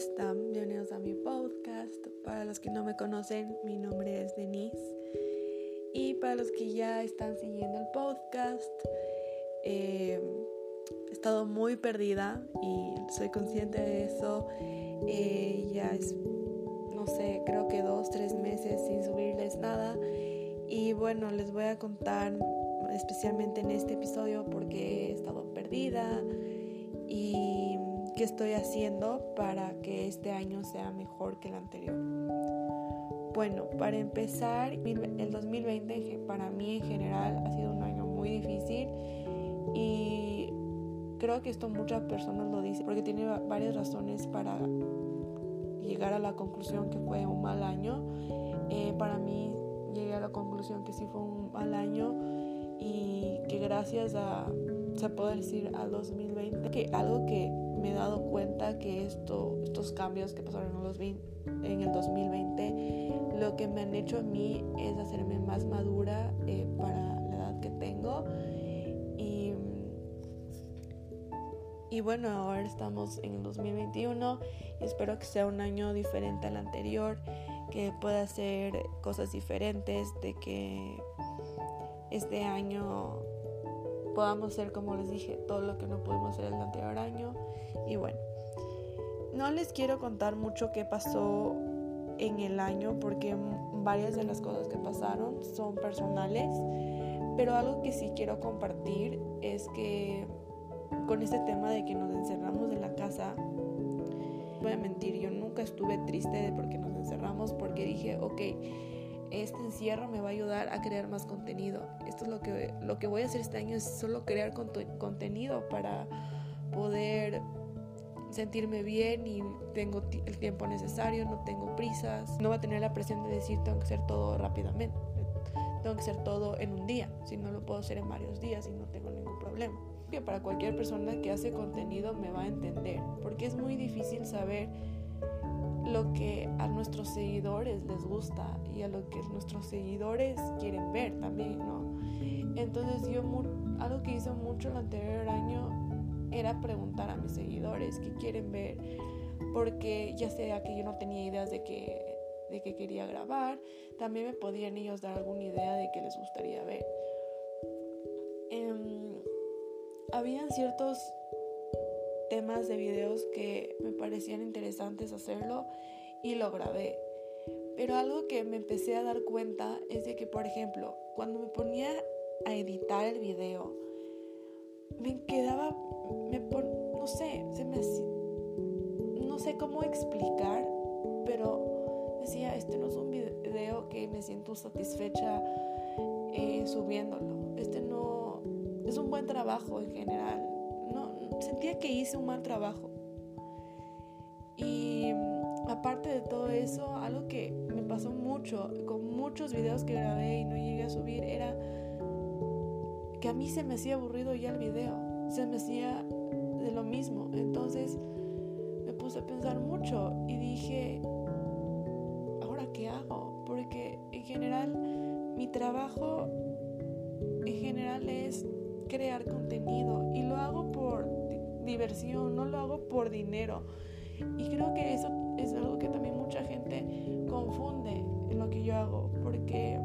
Bienvenidos a mi podcast. Para los que no me conocen, mi nombre es Denise. Y para los que ya están siguiendo el podcast, eh, he estado muy perdida y soy consciente de eso. Eh, ya es, no sé, creo que dos, tres meses sin subirles nada. Y bueno, les voy a contar especialmente en este episodio porque he estado perdida y qué estoy haciendo para que este año sea mejor que el anterior. Bueno, para empezar, el 2020 para mí en general ha sido un año muy difícil y creo que esto muchas personas lo dicen porque tiene varias razones para llegar a la conclusión que fue un mal año. Eh, para mí llegué a la conclusión que sí fue un mal año y que gracias a, se puede decir, al 2020, que algo que me he dado cuenta que esto, estos cambios que pasaron en el 2020, lo que me han hecho a mí es hacerme más madura eh, para la edad que tengo. Y, y bueno, ahora estamos en el 2021 y espero que sea un año diferente al anterior, que pueda hacer cosas diferentes, de que este año podamos hacer, como les dije, todo lo que no pudimos hacer el anterior año. Y bueno, no les quiero contar mucho qué pasó en el año porque varias de las cosas que pasaron son personales, pero algo que sí quiero compartir es que con este tema de que nos encerramos en la casa, voy a mentir, yo nunca estuve triste porque nos encerramos porque dije, ok, este encierro me va a ayudar a crear más contenido. Esto es lo que, lo que voy a hacer este año, es solo crear contenido para poder sentirme bien y tengo el tiempo necesario, no tengo prisas, no va a tener la presión de decir tengo que hacer todo rápidamente, tengo que hacer todo en un día, si no lo puedo hacer en varios días y no tengo ningún problema. Que para cualquier persona que hace contenido me va a entender, porque es muy difícil saber lo que a nuestros seguidores les gusta y a lo que nuestros seguidores quieren ver también, ¿no? Entonces yo algo que hice mucho el anterior año era preguntar a mis seguidores qué quieren ver, porque ya sea que yo no tenía ideas de que de que quería grabar, también me podían ellos dar alguna idea de qué les gustaría ver. Eh, habían ciertos temas de videos que me parecían interesantes hacerlo y lo grabé. Pero algo que me empecé a dar cuenta es de que, por ejemplo, cuando me ponía a editar el video, me quedaba, me no sé, se me no sé cómo explicar, pero decía, este no es un video que me siento satisfecha eh, subiéndolo. Este no es un buen trabajo en general sentía que hice un mal trabajo. Y aparte de todo eso, algo que me pasó mucho con muchos videos que grabé y no llegué a subir era que a mí se me hacía aburrido ya el video, se me hacía de lo mismo. Entonces me puse a pensar mucho y dije, ¿ahora qué hago? Porque en general mi trabajo en general es crear contenido y lo hago por diversión, no lo hago por dinero. Y creo que eso es algo que también mucha gente confunde en lo que yo hago, porque,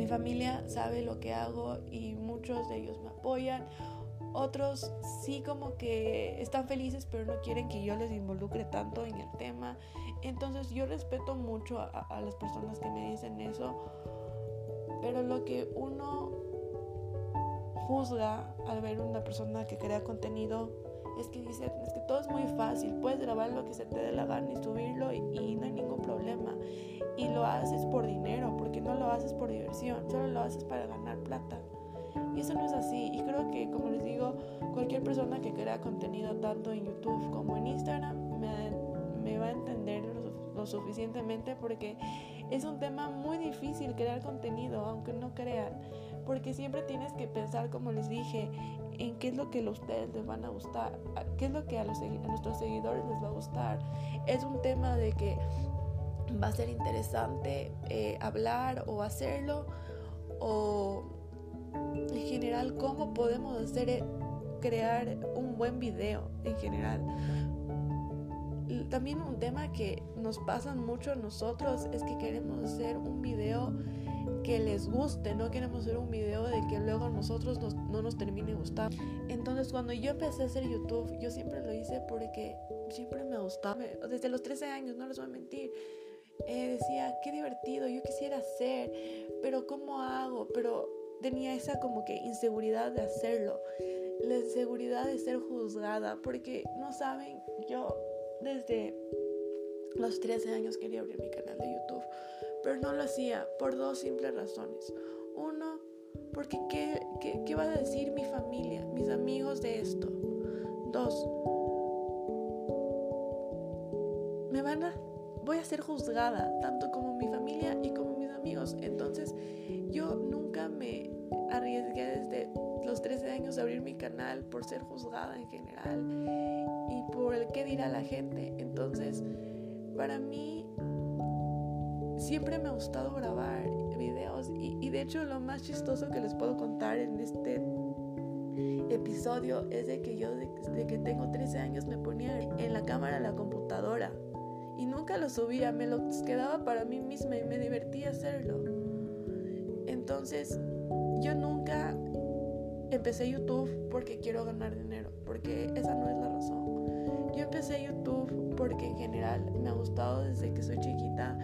mi familia sabe lo que hago y muchos de ellos me apoyan. Otros sí como que están felices pero no quieren que yo les involucre tanto en el tema. Entonces yo respeto mucho a, a las personas que me dicen eso. Pero lo que uno juzga al ver una persona que crea contenido es que dice, es que todo es muy fácil, puedes grabar lo que se te dé la gana y subirlo y, no hay ningún problema. Y lo haces por dinero, porque no lo haces por diversión, solo lo haces para ganar plata. Y eso no es así. Y creo que, como les digo, cualquier persona que crea contenido tanto en YouTube como en Instagram me, me va a entender lo, lo suficientemente porque es un tema muy difícil crear contenido, aunque no crean porque siempre tienes que pensar, como les dije, en qué es lo que a ustedes les van a gustar, qué es lo que a, los, nuestros seguidores les va a gustar. Es un tema de que va a ser interesante eh, hablar o hacerlo, o en general cómo podemos hacer, eh, crear un buen video en general. también un tema que nos pasa mucho a nosotros es que queremos hacer un video que les guste, no queremos hacer un video de que luego a nosotros no nos termine gustando. Entonces cuando yo empecé a hacer YouTube, yo siempre lo hice porque siempre me gustaba, desde los 13 años, no les voy a mentir. Eh, decía, qué divertido, yo quisiera hacer, pero ¿cómo hago? Pero tenía esa como que inseguridad de hacerlo, la inseguridad de ser juzgada, porque no saben, yo desde los 13 años quería abrir mi canal de YouTube pero no lo hacía por dos simples razones. Uno, porque ¿qué, qué, qué va a decir mi familia, mis amigos de esto? Dos, me van a, voy a ser juzgada, tanto como mi familia y como mis amigos. Entonces, yo nunca me arriesgué desde los 13 años a abrir mi canal por ser juzgada en general y por el qué dirá la gente. Entonces, para mí siempre me ha gustado grabar videos y, de hecho lo más chistoso que les puedo contar en este episodio es de que yo desde que tengo 13 años me ponía en la cámara la computadora y nunca lo subía, me lo quedaba para mí misma y me divertía hacerlo. Entonces yo nunca empecé YouTube porque quiero ganar dinero, porque esa no es la razón. Yo empecé YouTube porque en general me ha gustado desde que soy chiquita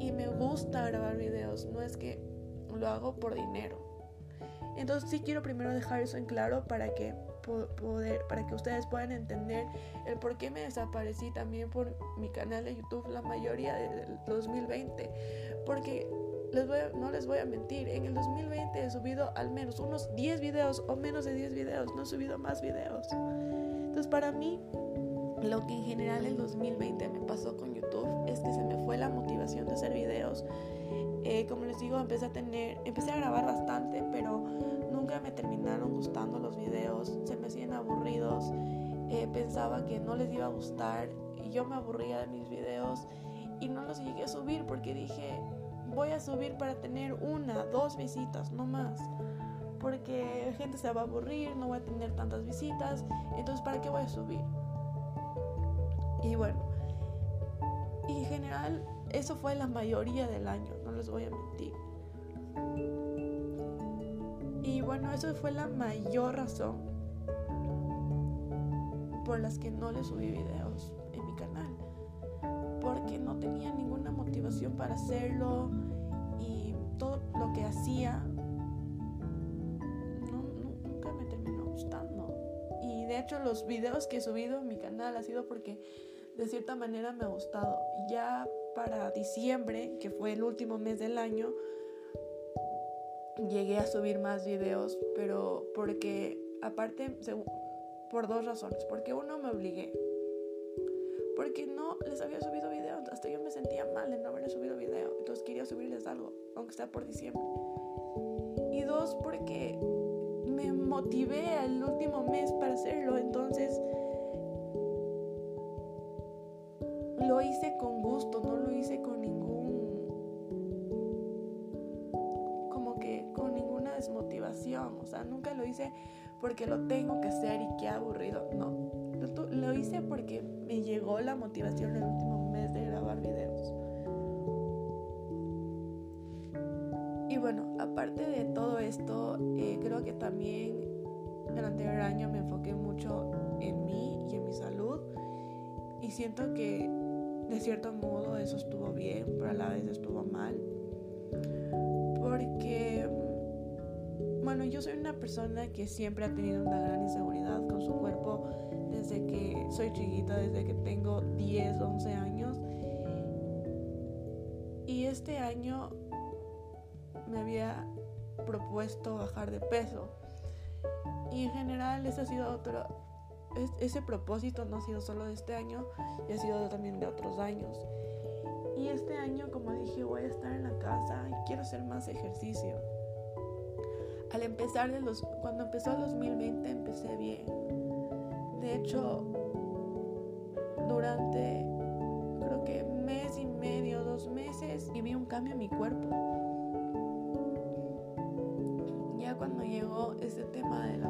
y me gusta grabar videos, no es que lo hago por dinero. Entonces sí quiero primero dejar eso en claro para que poder para que ustedes puedan entender el por qué me desaparecí también por mi canal de YouTube la mayoría del 2020, porque les voy no les voy a mentir, en el 2020 he subido al menos unos 10 videos o menos de 10 videos, no he subido más videos. Entonces para mí lo que en general el 2020 me pasó con YouTube es que se me fue la motivación de hacer videos. Eh, como les digo, empecé a tener, empecé a grabar bastante, pero nunca me terminaron gustando los videos, se me hacían aburridos, eh, pensaba que no les iba a gustar y yo me aburría de mis videos y no los llegué a subir porque dije, voy a subir para tener una, dos visitas, no más. Porque la gente se va a aburrir, no voy a tener tantas visitas, entonces ¿para qué voy a subir? Y bueno, en general eso fue la mayoría del año, no les voy a mentir. Y bueno, eso fue la mayor razón por las que no les subí videos en mi canal. Porque no tenía ninguna motivación para hacerlo y todo lo que hacía nunca me terminó gustando. Y de hecho los videos que he subido en mi canal ha sido porque de cierta manera me ha gustado. Ya para diciembre, que fue el último mes del año, llegué a subir más videos, pero porque aparte, por dos razones. Porque uno me obligué. Porque no les había subido videos, hasta yo me sentía mal de no haber subido video. Entonces quería subirles algo, aunque sea por diciembre. Y dos, porque me motivé el último mes para hacerlo. Entonces lo hice con gusto, no lo hice con ningún, como que con ninguna desmotivación, o sea, nunca lo hice porque lo tengo que hacer y qué aburrido, no, lo, hice porque me llegó la motivación el último mes de grabar videos. Y bueno, aparte de todo esto, eh, creo que también el anterior año me enfoqué mucho en mí y en mi salud. Y siento que de cierto modo eso estuvo bien, pero a la vez estuvo mal. Porque, bueno, yo soy una persona que siempre ha tenido una gran inseguridad con su cuerpo desde que soy chiquita, desde que tengo 10, 11 años. Y este año me había propuesto bajar de peso. Y en general ese ha sido otro, ese propósito no ha sido solo de este año, y ha sido también de otros años. Y este año, como dije, voy a estar en la casa y quiero hacer más ejercicio. Al empezar de los, cuando empezó el 2020 empecé bien. De hecho, durante creo que mes y medio, dos meses, y vi un cambio en mi cuerpo. Ya cuando llegó ese tema de la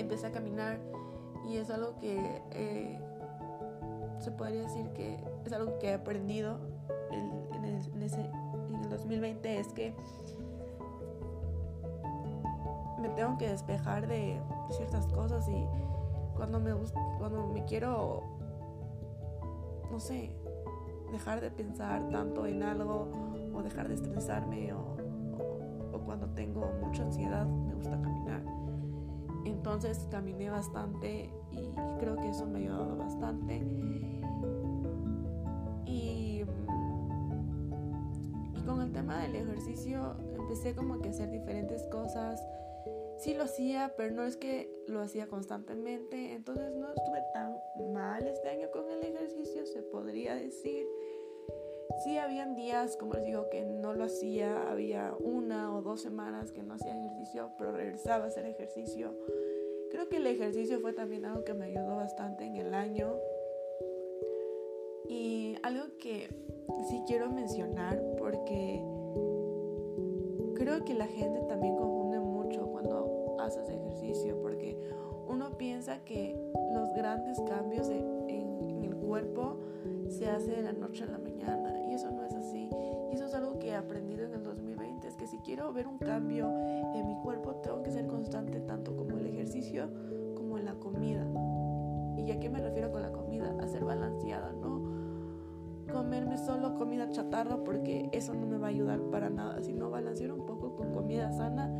empecé a caminar y es algo que eh, se podría decir que es algo que he aprendido en, el, ese, en el 2020 es que me tengo que despejar de ciertas cosas y cuando me, cuando me quiero, no sé, dejar de pensar tanto en algo o dejar de estresarme o cuando tengo mucha ansiedad me gusta caminar. Entonces caminé bastante y creo que eso me ha ayudado bastante. Y, y con el tema del ejercicio empecé como que a hacer diferentes cosas. Sí lo hacía, pero no es que lo hacía constantemente. Entonces no estuve tan mal este año con el ejercicio, se podría decir. Sí, habían días, como les digo, que no lo hacía, había una o dos semanas que no hacía ejercicio, pero regresaba a hacer ejercicio. Creo que el ejercicio fue también algo que me ayudó bastante en el año. Y algo que sí quiero mencionar porque creo que la gente también confunde mucho cuando haces ejercicio porque uno piensa que los grandes cambios en, en el cuerpo se hacen de la noche a la mañana aprendido en el 2020, es que si quiero ver un cambio en mi cuerpo, tengo que ser constante tanto como el ejercicio como en la comida. ¿Y a qué me refiero con la comida? A ser balanceada, no comerme solo comida chatarra porque eso no me va a ayudar para nada, sino balancear un poco con comida sana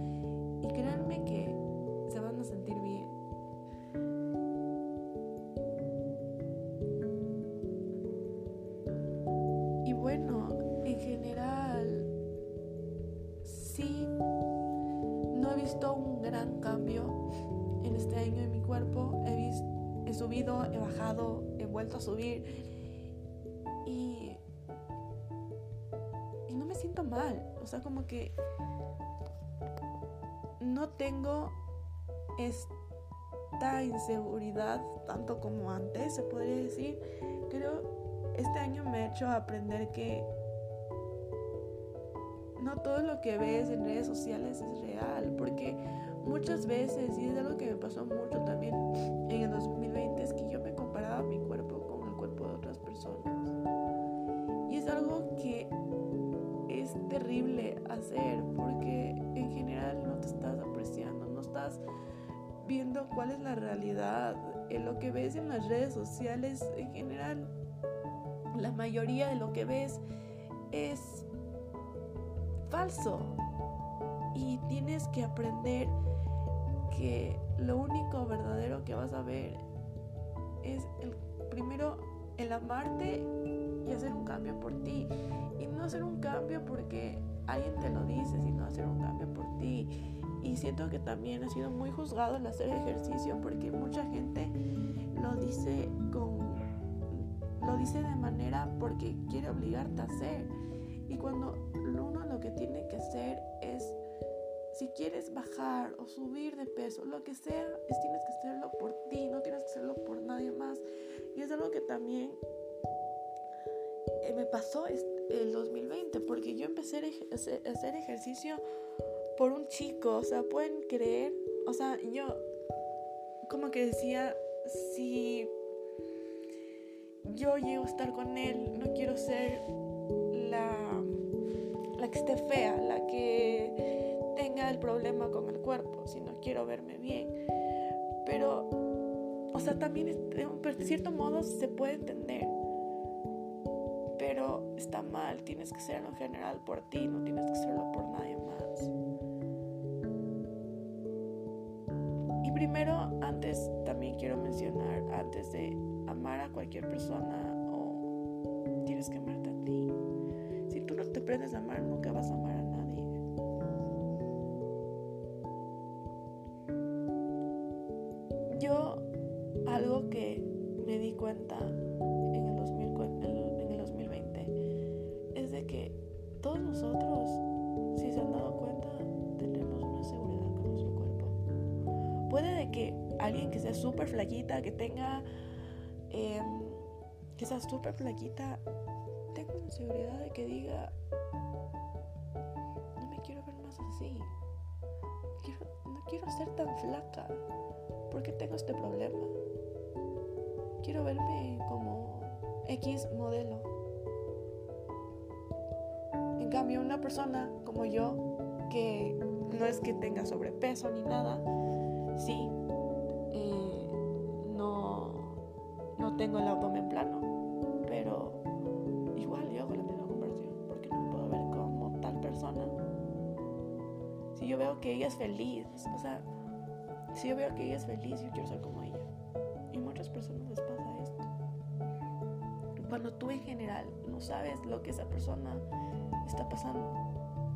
a subir y, no me siento mal. O sea, como que no tengo esta inseguridad tanto como antes, se podría decir. Creo este año me ha hecho aprender que no todo lo que ves en redes sociales es real, porque muchas veces, y es algo que me pasó mucho también en el 2020, es que cuál es la realidad. Lo que ves en las redes sociales, en general, la mayoría de lo que ves es falso. Y tienes que aprender que lo único verdadero que vas a ver es primero el amarte y hacer un cambio por ti. Y no hacer un cambio porque alguien te lo dice, sino hacer un cambio por ti. Y siento que también ha sido muy juzgado el hacer ejercicio porque mucha gente lo dice con lo dice de manera porque quiere obligarte a hacer. Y cuando uno lo que tiene que hacer es, si quieres bajar o subir de peso, lo que sea, es tienes que hacerlo por ti, no tienes que hacerlo por nadie más. Y es algo que también eh, me pasó el 2020, porque yo empecé a hacer ejercicio por un chico, o sea, pueden creer, o sea, yo como que decía, si yo llego a estar con él, no quiero ser la que esté fea, la que tenga el problema con el cuerpo, si no quiero verme bien. Pero, o sea, también de cierto modo se puede entender. Pero está mal, tienes que hacerlo en general por ti, no tienes que hacerlo por nadie más. Primero, antes también quiero mencionar, antes de amar a cualquier persona, o tienes que amarte a ti. Te aprendes a amar, nunca vas a amar flaquita, que tenga, em, que sea súper flaquita, tengo la seguridad de que diga, no me quiero ver más así. no quiero ser tan flaca. porque tengo este problema? Quiero verme como X modelo. En cambio, una persona como yo, que no es que tenga sobrepeso ni nada, sí, feliz, o sea, si yo veo que ella es feliz, yo quiero ser como ella. Y muchas personas les pasa esto. Cuando tú en general no sabes lo que esa persona está pasando.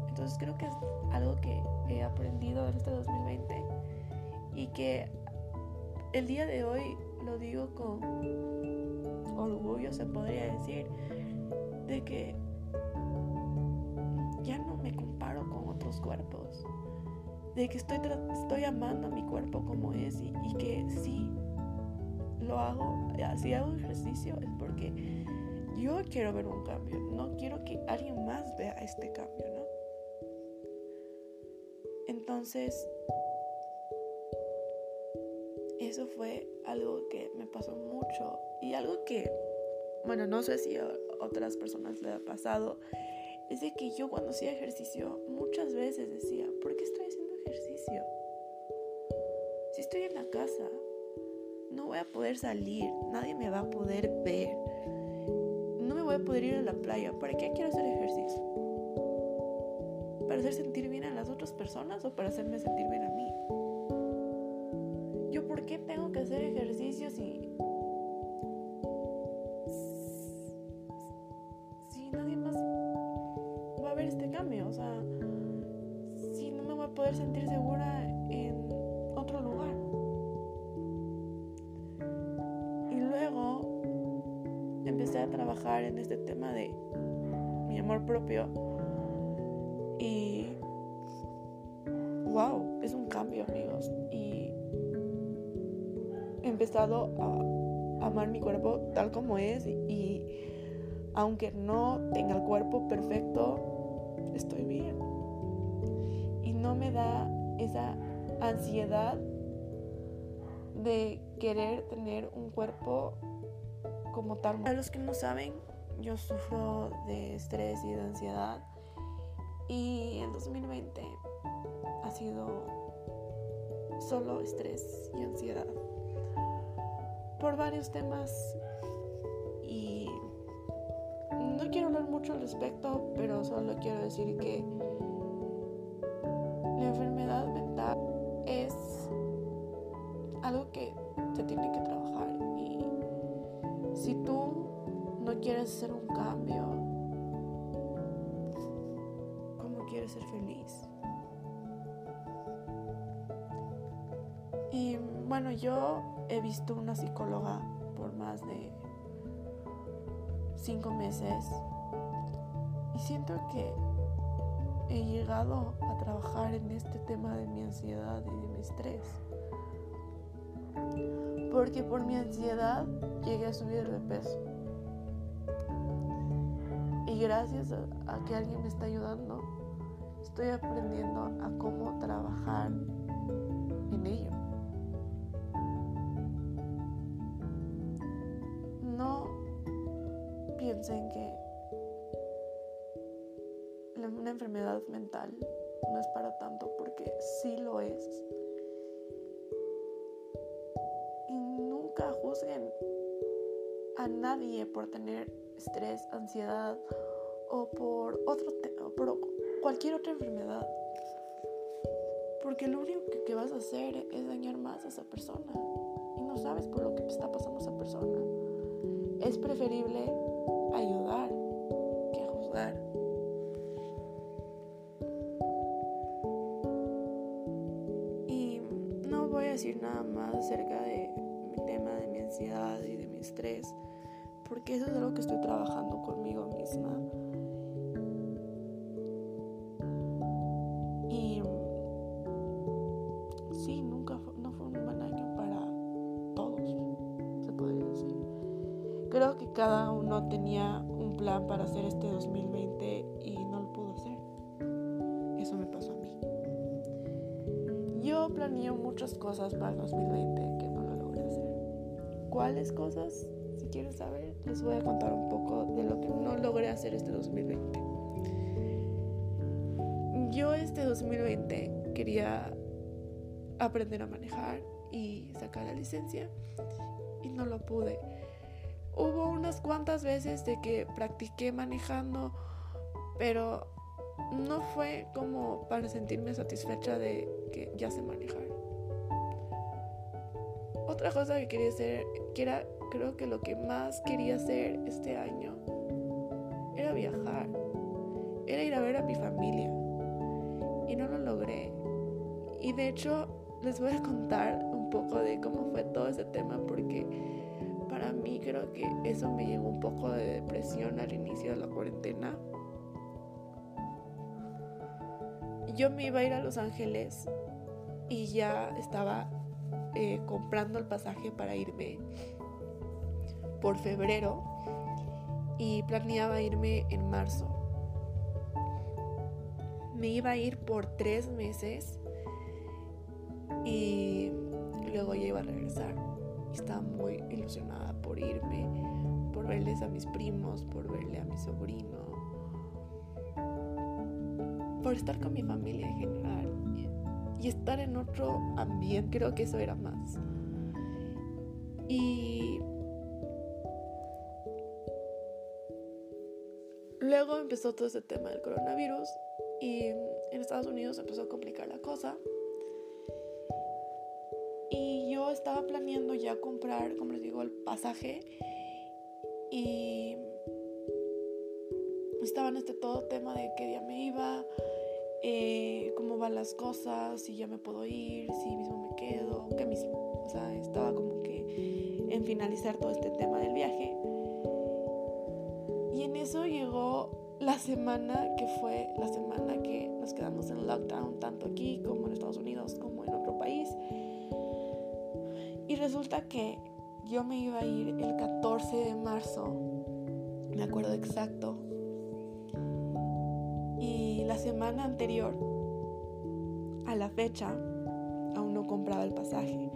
Entonces creo que es algo que he aprendido en este 2020 y que el día de hoy lo digo con orgullo, se podría decir, de que ya no me comparo con otros cuerpos, de que estoy, estoy amando a mi cuerpo como es y, que sí, lo hago, si hago ejercicio es porque yo quiero ver un cambio, no quiero que alguien más vea este cambio, ¿no? Entonces, eso fue algo que me pasó mucho y algo que, bueno, no sé si a otras personas le ha pasado, es de que yo cuando hacía ejercicio muchas veces decía, ¿por qué estoy ejercicio? Si estoy en la casa, no voy a poder salir, nadie me va a poder ver, no me voy a poder ir a la playa, ¿para qué quiero hacer ejercicio? ¿Para hacer sentir bien a las otras personas o para hacerme sentir bien a mí? Como es y aunque no tenga el cuerpo perfecto, estoy bien. Y no me da esa ansiedad de querer tener un cuerpo como tal. Para los que no saben, yo sufro de estrés y de ansiedad y el 2020 ha sido solo estrés y ansiedad por varios temas y no quiero hablar mucho al respecto, pero solo quiero decir que la enfermedad mental es algo que se tiene que trabajar y si tú no quieres hacer un cambio, ¿cómo quieres ser feliz? Y bueno, yo he visto una psicóloga por más de cinco meses y siento que he llegado a trabajar en este tema de mi ansiedad y de mi estrés. Porque por mi ansiedad llegué a subir de peso. Y gracias a, que alguien me está ayudando, estoy aprendiendo a cómo trabajar tanto, porque sí lo es. Y nunca juzguen a nadie por tener estrés, ansiedad o por otro cualquier otra enfermedad. Porque lo único que, que, vas a hacer es dañar más a esa persona. Y no sabes por lo que está pasando esa persona. Es preferible ayudar que juzgar. Decir nada más acerca de mi tema de mi ansiedad y de mi estrés, porque eso es algo que estoy trabajando conmigo misma. Cosas para el 2020 que no lo logré hacer. ¿Cuáles cosas? Si quieren saber, les voy a contar un poco de lo que no logré hacer este 2020. Yo este 2020 quería aprender a manejar y sacar la licencia y no lo pude. Hubo unas cuantas veces de que practiqué manejando, pero no fue como para sentirme satisfecha de que ya sé manejar. Otra cosa que quería hacer, que era creo que lo que más quería hacer este año, era viajar, era ir a ver a mi familia. Y no lo logré. Y de hecho les voy a contar un poco de cómo fue todo ese tema porque para mí creo que eso me llevó un poco de depresión al inicio de la cuarentena. Yo me iba a ir a Los Ángeles y ya estaba eh, comprando el pasaje para irme por febrero y planeaba irme en marzo. Me iba a ir por tres meses y luego ya iba a regresar. Estaba muy ilusionada por irme, por verles a mis primos, por verle a mi sobrino, por estar con mi familia en general y estar en otro ambiente. Creo que eso era más. Y luego empezó todo ese tema del coronavirus y en Estados Unidos empezó a complicar la cosa estaba planeando ya comprar, como les digo, el pasaje y estaba en este todo tema de qué día me iba, eh, cómo van las cosas, si ya me puedo ir, si mismo me quedo, que mismo, o sea, estaba como que en finalizar todo este tema del viaje. Y en eso llegó la semana que fue la semana que nos quedamos en lockdown, tanto aquí como en Estados Unidos, como en otro país. Y resulta que yo me iba a ir el 14 de marzo, me acuerdo exacto. Semana anterior a la fecha aún no compraba el pasaje,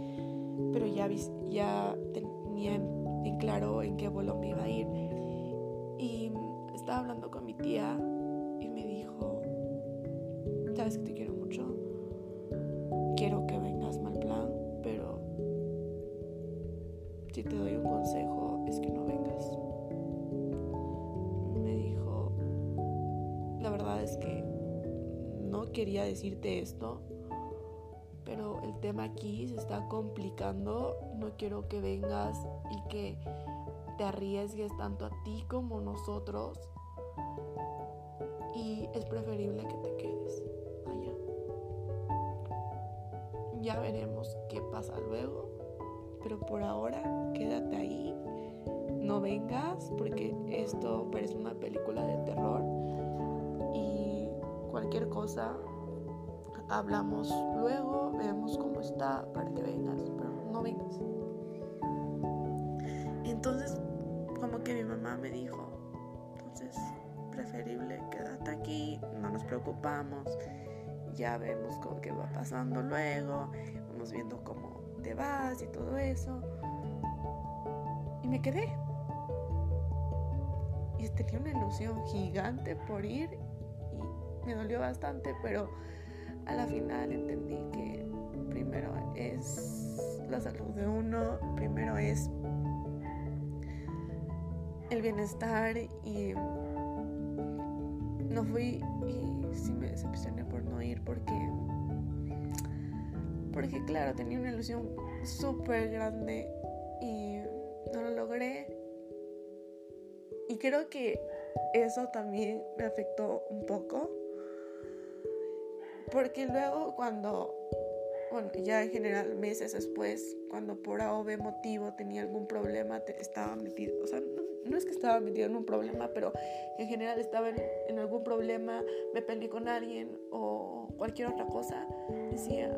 pero ya, ya tenía en claro en qué vuelo me iba a ir. Y estaba hablando con mi tía y me dijo, sabes que te quiero quería decirte esto, pero el tema aquí se está complicando. No quiero que vengas y que te arriesgues tanto a ti como nosotros. Y es preferible que te quedes allá. Ya veremos qué pasa luego pero por ahora quédate ahí, no vengas porque esto parece una película de terror y cualquier cosa hablamos luego, vemos cómo está para que vengas, pero no vengas. Entonces, como que mi mamá me dijo, entonces preferible quédate aquí, no nos preocupamos, ya vemos cómo que va pasando luego, vamos viendo cómo te vas y todo eso. Y me quedé. Y tenía una ilusión gigante por ir y me dolió bastante, pero a la final entendí que primero es la salud de uno, primero es el bienestar y no fui y sí me decepcioné por no ir porque porque claro, tenía una ilusión súper grande y no lo logré. Y creo que eso también me afectó un poco. Porque luego cuando, bueno, ya en general meses después, cuando por A o B motivo tenía algún problema, estaba metido, o sea, no, es que estaba metido en un problema, pero en general estaba en, algún problema, me peleé con alguien o cualquier otra cosa, decía,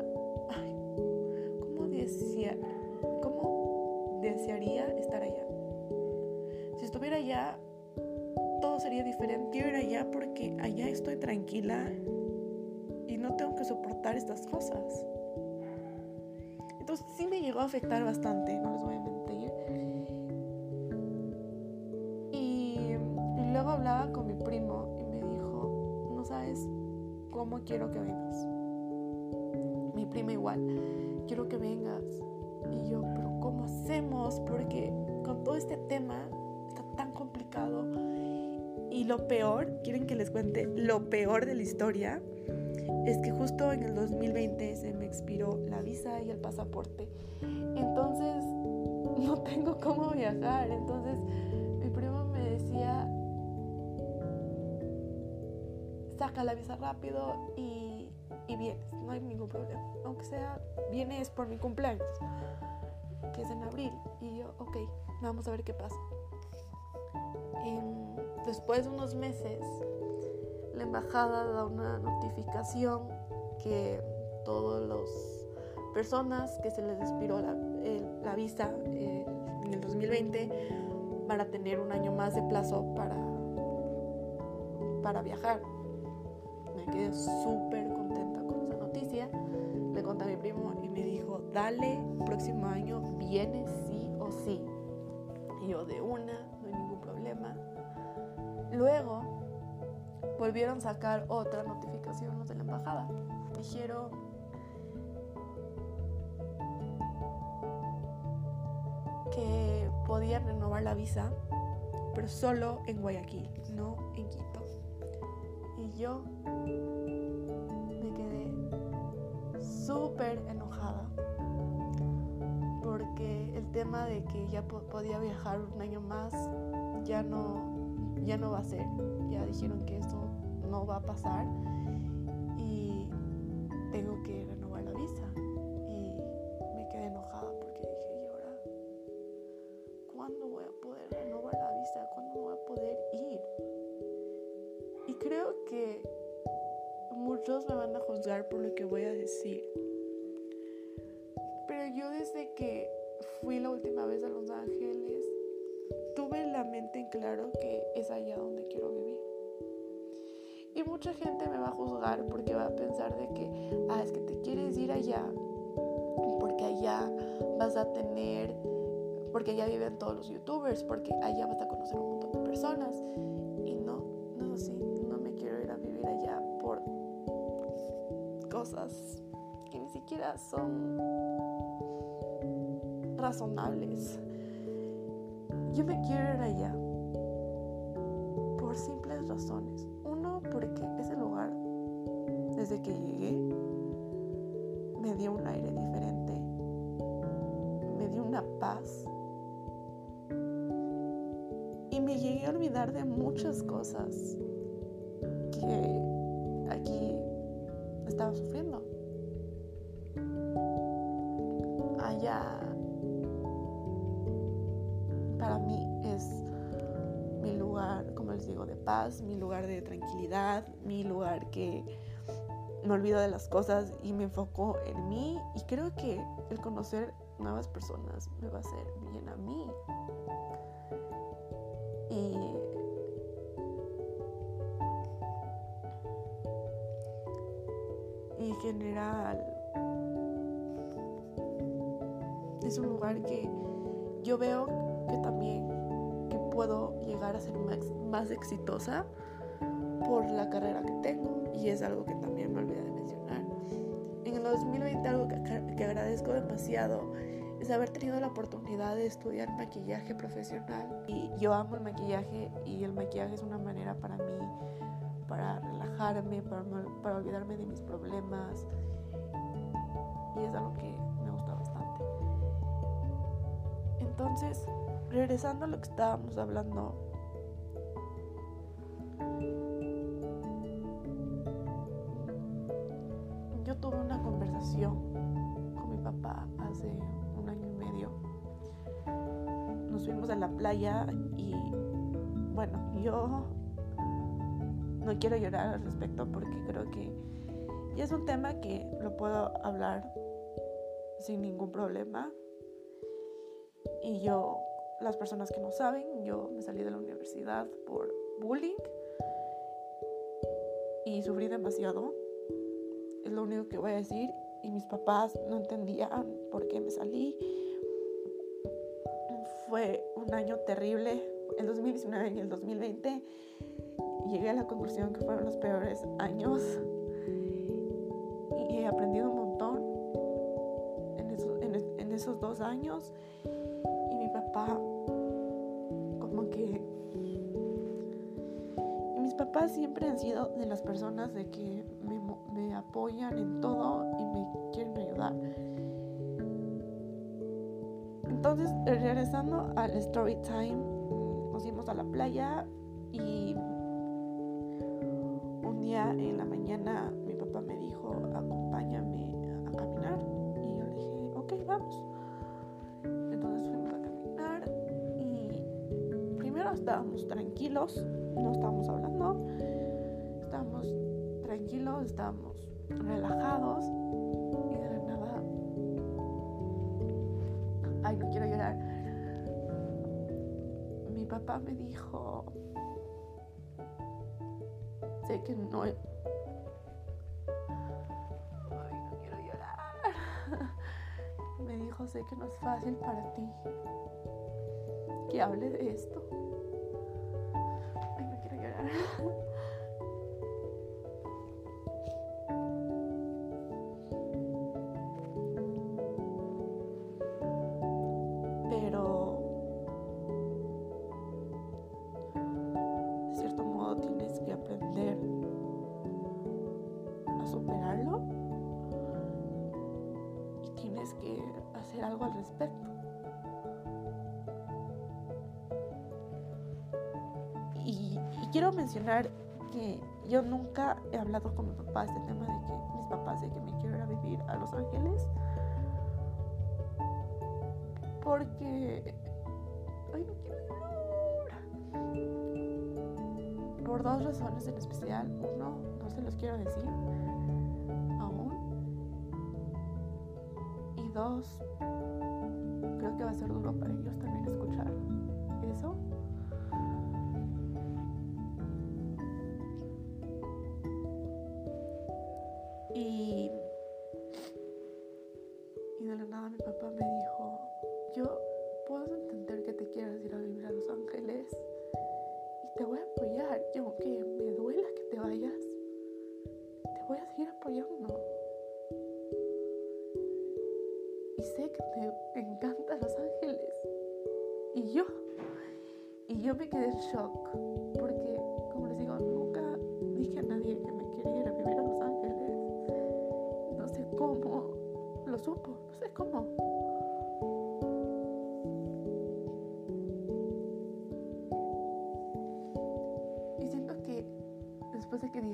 ¿cómo desearía estar allá? Si estuviera allá, todo sería diferente. Quiero ir allá porque allá estoy tranquila no tengo que soportar estas cosas. Entonces sí me llegó a afectar bastante, no les voy a mentir. luego hablaba con mi primo y me dijo, no sabes cómo quiero que vengas. Mi prima igual, quiero que vengas. Y yo, pero ¿cómo hacemos? Porque con todo este tema está tan complicado. Y lo peor, quieren que les cuente, lo peor de la historia es que justo en el 2020 se me expiró la visa y el pasaporte. Entonces no tengo cómo viajar. Entonces mi primo me decía, saca la visa rápido y, y vienes, no hay ningún problema. Aunque sea, vienes por mi cumpleaños, que es en abril. Y yo, ok, vamos a ver qué pasa. después de unos meses, la embajada da una notificación que todas las personas que se les expiró la, visa eh, en el 2020 van a tener un año más de plazo para, para viajar. Me quedé súper contenta con esa noticia. Le conté a mi primo y me dijo, dale, próximo año viene sí o sí. Y yo de una, no hay ningún problema. Luego volvieron a sacar otra notificación de la embajada. Dijeron que podían renovar la visa, pero solo en Guayaquil, no en Quito. Y yo me quedé súper enojada porque el tema de que ya podía viajar un año más ya no, ya no va a ser. Ya dijeron que eso no va a pasar y tengo que renovar la visa. Y me quedé enojada porque dije, ¿y ahora cuándo voy a poder renovar la visa? ¿Cuándo voy a poder ir? Y creo que muchos me van a juzgar por lo que voy a decir. Pero yo desde que fui la última vez a Los Ángeles, tuve la mente en claro que es allá donde quiero vivir. Y mucha gente me va a juzgar porque va a pensar de que, ah, es que te quieres ir allá, porque allá vas a tener, porque allá viven todos los youtubers, porque allá vas a conocer un montón de personas. Y no, no así, no me quiero ir a vivir allá por cosas que ni siquiera son razonables. Yo me quiero ir allá por simples razones porque ese lugar, desde que llegué, me dio un aire diferente, me dio una paz y me llegué a olvidar de muchas cosas que aquí estaba sufriendo. Paz, mi lugar de tranquilidad, mi lugar que me olvido de las cosas y me enfoco en mí. Y creo que el conocer nuevas personas me va a hacer bien a mí. Y en general es un lugar que yo veo que también puedo llegar a ser más, exitosa por la carrera que tengo y es algo que también me olvidé de mencionar. En el 2020 algo que, que agradezco demasiado es haber tenido la oportunidad de estudiar maquillaje profesional y yo amo el maquillaje y el maquillaje es una manera para mí para relajarme, para, para olvidarme de mis problemas y es algo que me gusta bastante. Entonces, regresando a lo que estábamos hablando, yo tuve una conversación con mi papá hace un año y medio. Nos fuimos a la playa y bueno, yo no quiero llorar al respecto porque creo que ya es un tema que lo puedo hablar sin ningún problema. Y yo las personas que no saben, yo me salí de la universidad por bullying y sufrí demasiado. Es lo único que voy a decir. Y mis papás no entendían por qué me salí. Fue un año terrible, el 2019 y el 2020 llegué a la conclusión que fueron los peores años y he aprendido un montón en esos, en esos dos años y mi papá papás siempre han sido de las personas de que me, apoyan en todo y me quieren ayudar entonces, regresando al story time, nos fuimos a la playa y un día en la mañana mi papá me dijo, acompáñame a caminar. Y yo le dije, ok, vamos. Entonces fuimos a caminar y primero estábamos tranquilos, no estábamos hablando, tranquilos, estábamos relajados ay, no quiero llorar. Mi papá me dijo, sé que no... Ay, no quiero llorar. Me dijo, sé que no es fácil para ti que hable de esto. Ay, no quiero llorar. que yo nunca he hablado con mi papá este tema de que mis papás de que me quiero ir a vivir a Los Ángeles. Porque... Ay, no quiero llorar. Por dos razones en especial. Uno, no se los quiero decir aún. Y dos, creo que va a ser duro para ellos también escuchar eso. Yo me quedé en shock porque, como les digo, nunca dije a nadie que me quería ir a vivir a Los Ángeles. No sé cómo lo supo, no sé cómo.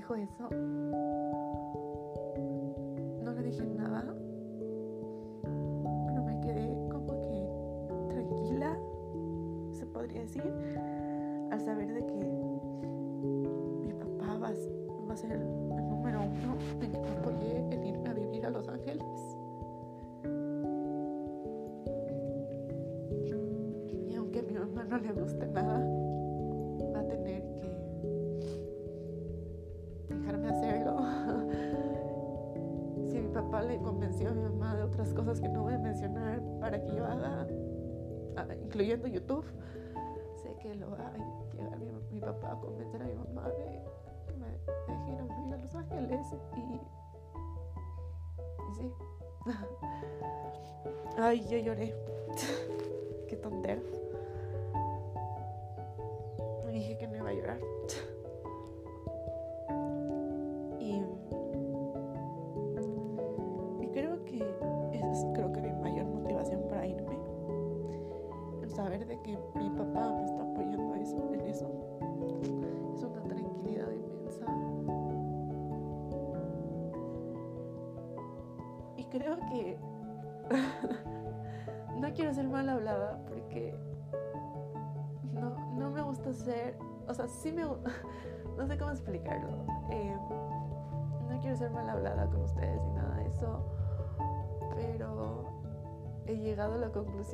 Dijo eso, no le dije nada. Pero me quedé como que tranquila, se podría decir al saber de que mi papá va, a ser el número uno en que me apoyé en irme a vivir a Los Ángeles. Y aunque a mi mamá no le guste nada, incluyendo YouTube, sé que lo va a mi papá a convencer a mi mamá de que me deje ir a Los Ángeles y, y sí. Ay, yo lloré. Qué tontera.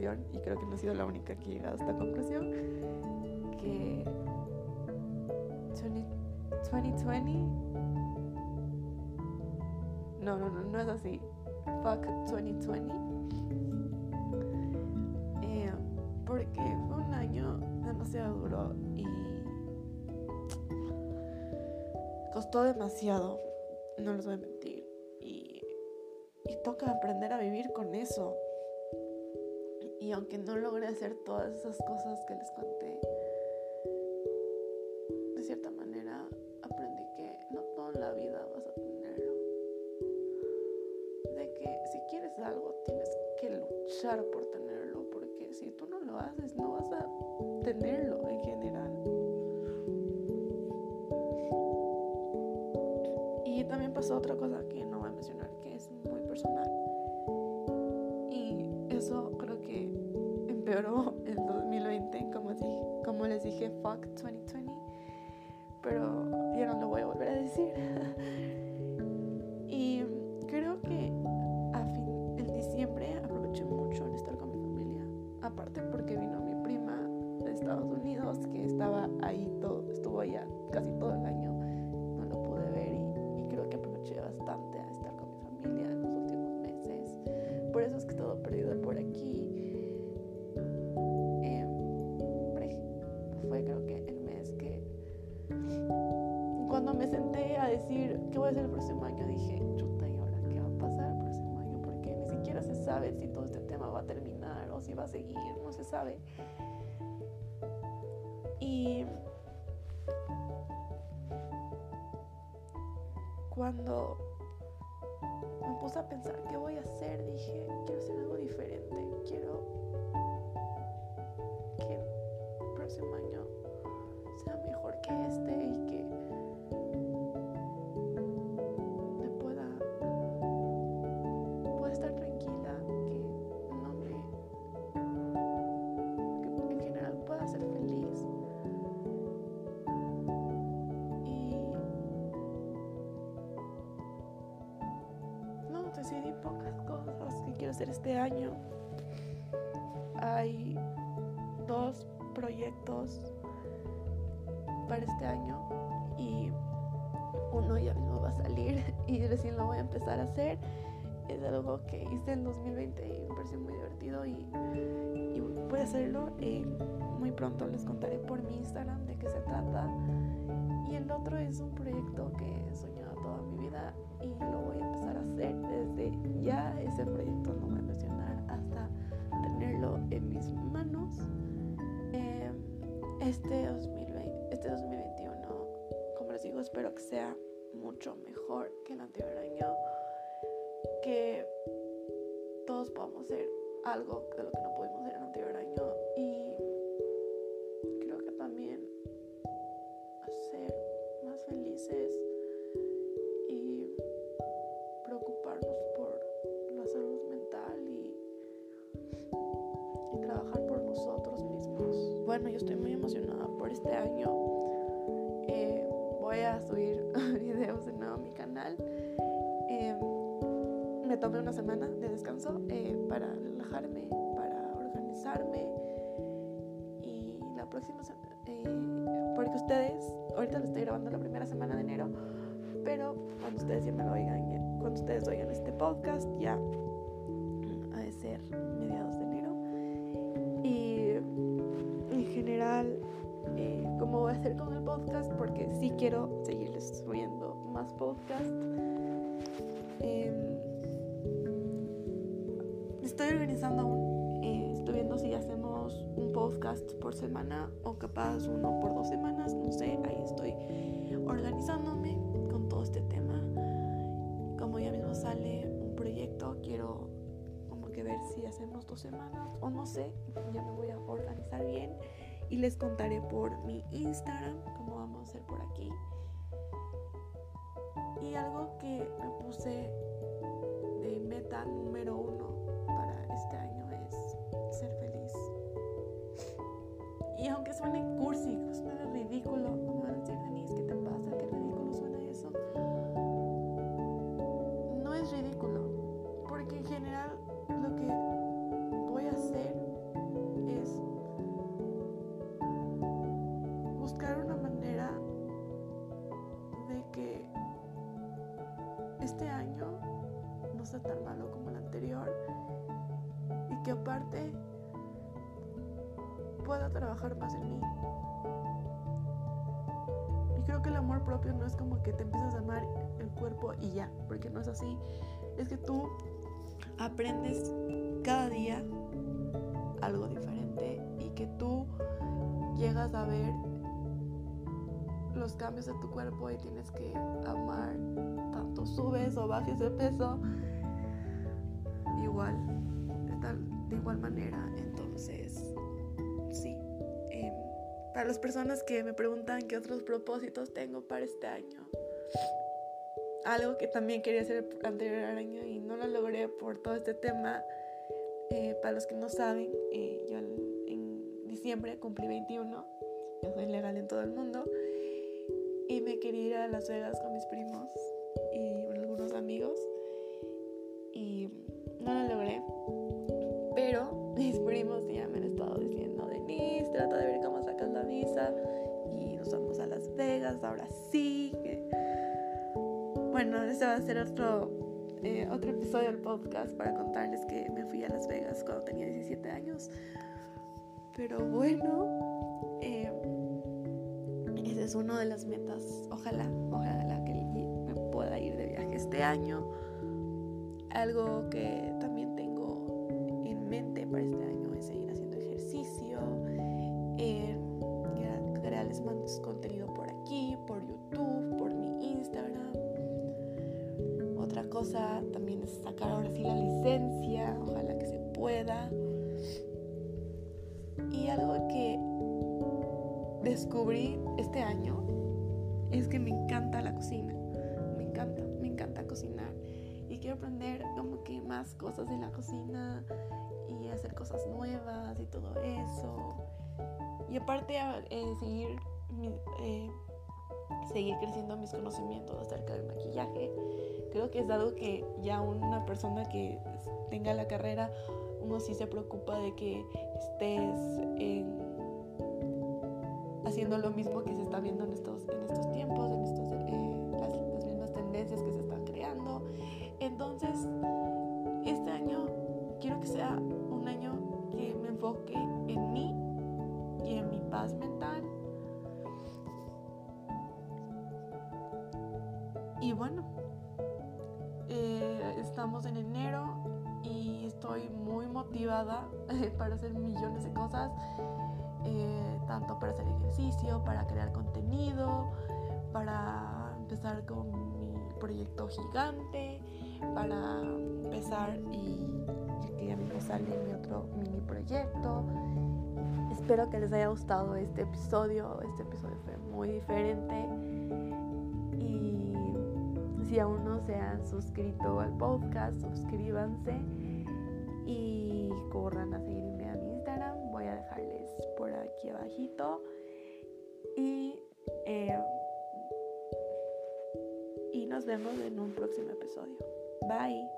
Y creo que no he sido la única que ha llegado a esta conclusión, que 2020 no, no, no, no es así. Fuck 2020. Eh, porque fue un año demasiado duro y costó demasiado, no les voy a mentir. Y toca aprender a vivir con eso. Y aunque no logré hacer todas esas cosas que les conté, de cierta manera aprendí que no toda la vida vas a tenerlo. De que si quieres algo tienes que luchar por tenerlo, porque si tú no lo haces no vas a tenerlo en general. Y también pasó otra cosa que no voy a mencionar, que es muy eso creo que empeoró el 2020, como, como les dije, fuck 2020. Pero ya no lo voy a volver a decir. Y cuando me puse a pensar qué voy a hacer, dije, este año. Hay dos proyectos para este año y uno ya mismo va a salir y recién lo voy a empezar a hacer. Es algo que hice en 2020 y me pareció muy divertido y, y voy a hacerlo. Eh, muy pronto les contaré por mi Instagram de qué se trata. Y el otro es un proyecto que he soñado toda mi vida y espero que sea mucho mejor que el anterior año, que todos podamos hacer algo de lo que no pudimos hacer el anterior año y creo que también hacer más felices y preocuparnos por la salud mental y trabajar por nosotros mismos. Bueno, yo estoy muy emocionada por este año. Canal. Eh, me tomé una semana de descanso eh, para relajarme, para organizarme. Y la próxima semana, porque ustedes, ahorita lo estoy grabando la primera semana de enero, pero cuando ustedes ya me lo oigan, cuando ustedes oigan este podcast, ya ha de ser mediados de enero. Y en general, eh, ¿cómo voy a hacer con el podcast? Porque sí quiero más podcasts. Em, estoy organizando aún. eh, estoy viendo si hacemos un podcast por semana o capaz uno por dos semanas. No sé, ahí estoy organizándome con todo este tema. Como ya mismo sale un proyecto, quiero como que ver si hacemos dos semanas o no sé. Ya me voy a organizar bien y les contaré por mi Instagram cómo vamos a hacer por aquí. Y algo que me puse de meta número uno más en mí. Y creo que el amor propio no es como que te empiezas a amar el cuerpo y ya, porque no es así. Es que tú aprendes cada día algo diferente y que tú llegas a ver los cambios de tu cuerpo y tienes que amar tanto subes o bajes de peso igual de, tal, de igual manera para las personas que me preguntan qué otros propósitos tengo para este año algo que también quería hacer el anterior año y no lo logré por todo este tema eh, para los que no saben eh, yo en diciembre cumplí 21 yo soy legal en todo el mundo y me quería ir a Las Vegas con mis primos y algunos amigos y no lo logré. Pero mis primos ya me han estado diciendo, Denise, trata de ver y nos vamos a Las Vegas, ahora sí. Bueno, ese va a ser otro, eh, otro episodio del podcast para contarles que me fui a Las Vegas cuando tenía 17 años. Pero bueno, eh, ese es uno de las metas. Ojalá, ojalá que me pueda ir de viaje este año. Algo que también tengo en mente para este año sacar ahora sí la licencia, ojalá que se pueda. Y algo que descubrí este año es que me encanta la cocina. Me encanta, me encanta cocinar. Y quiero aprender como que más cosas en la cocina y hacer cosas nuevas y todo eso. Y aparte eh, seguir, eh, seguir creciendo mis conocimientos acerca del maquillaje. Creo que es algo que ya una persona que tenga la carrera, uno sí se preocupa de que estés en haciendo lo mismo que se está viendo en estos, en estos tiempos, en estos, eh, hacer millones de cosas. Eh, tanto para hacer ejercicio, para crear contenido, para empezar con mi proyecto gigante, para empezar y que ya me sale mi otro mini proyecto. Espero que les haya gustado este episodio. Este episodio fue muy diferente. Y si aún no se han suscrito al podcast, suscríbanse y corran a Instagram. Voy a dejarles por aquí abajito. Y, eh, y nos vemos en un próximo episodio. Bye.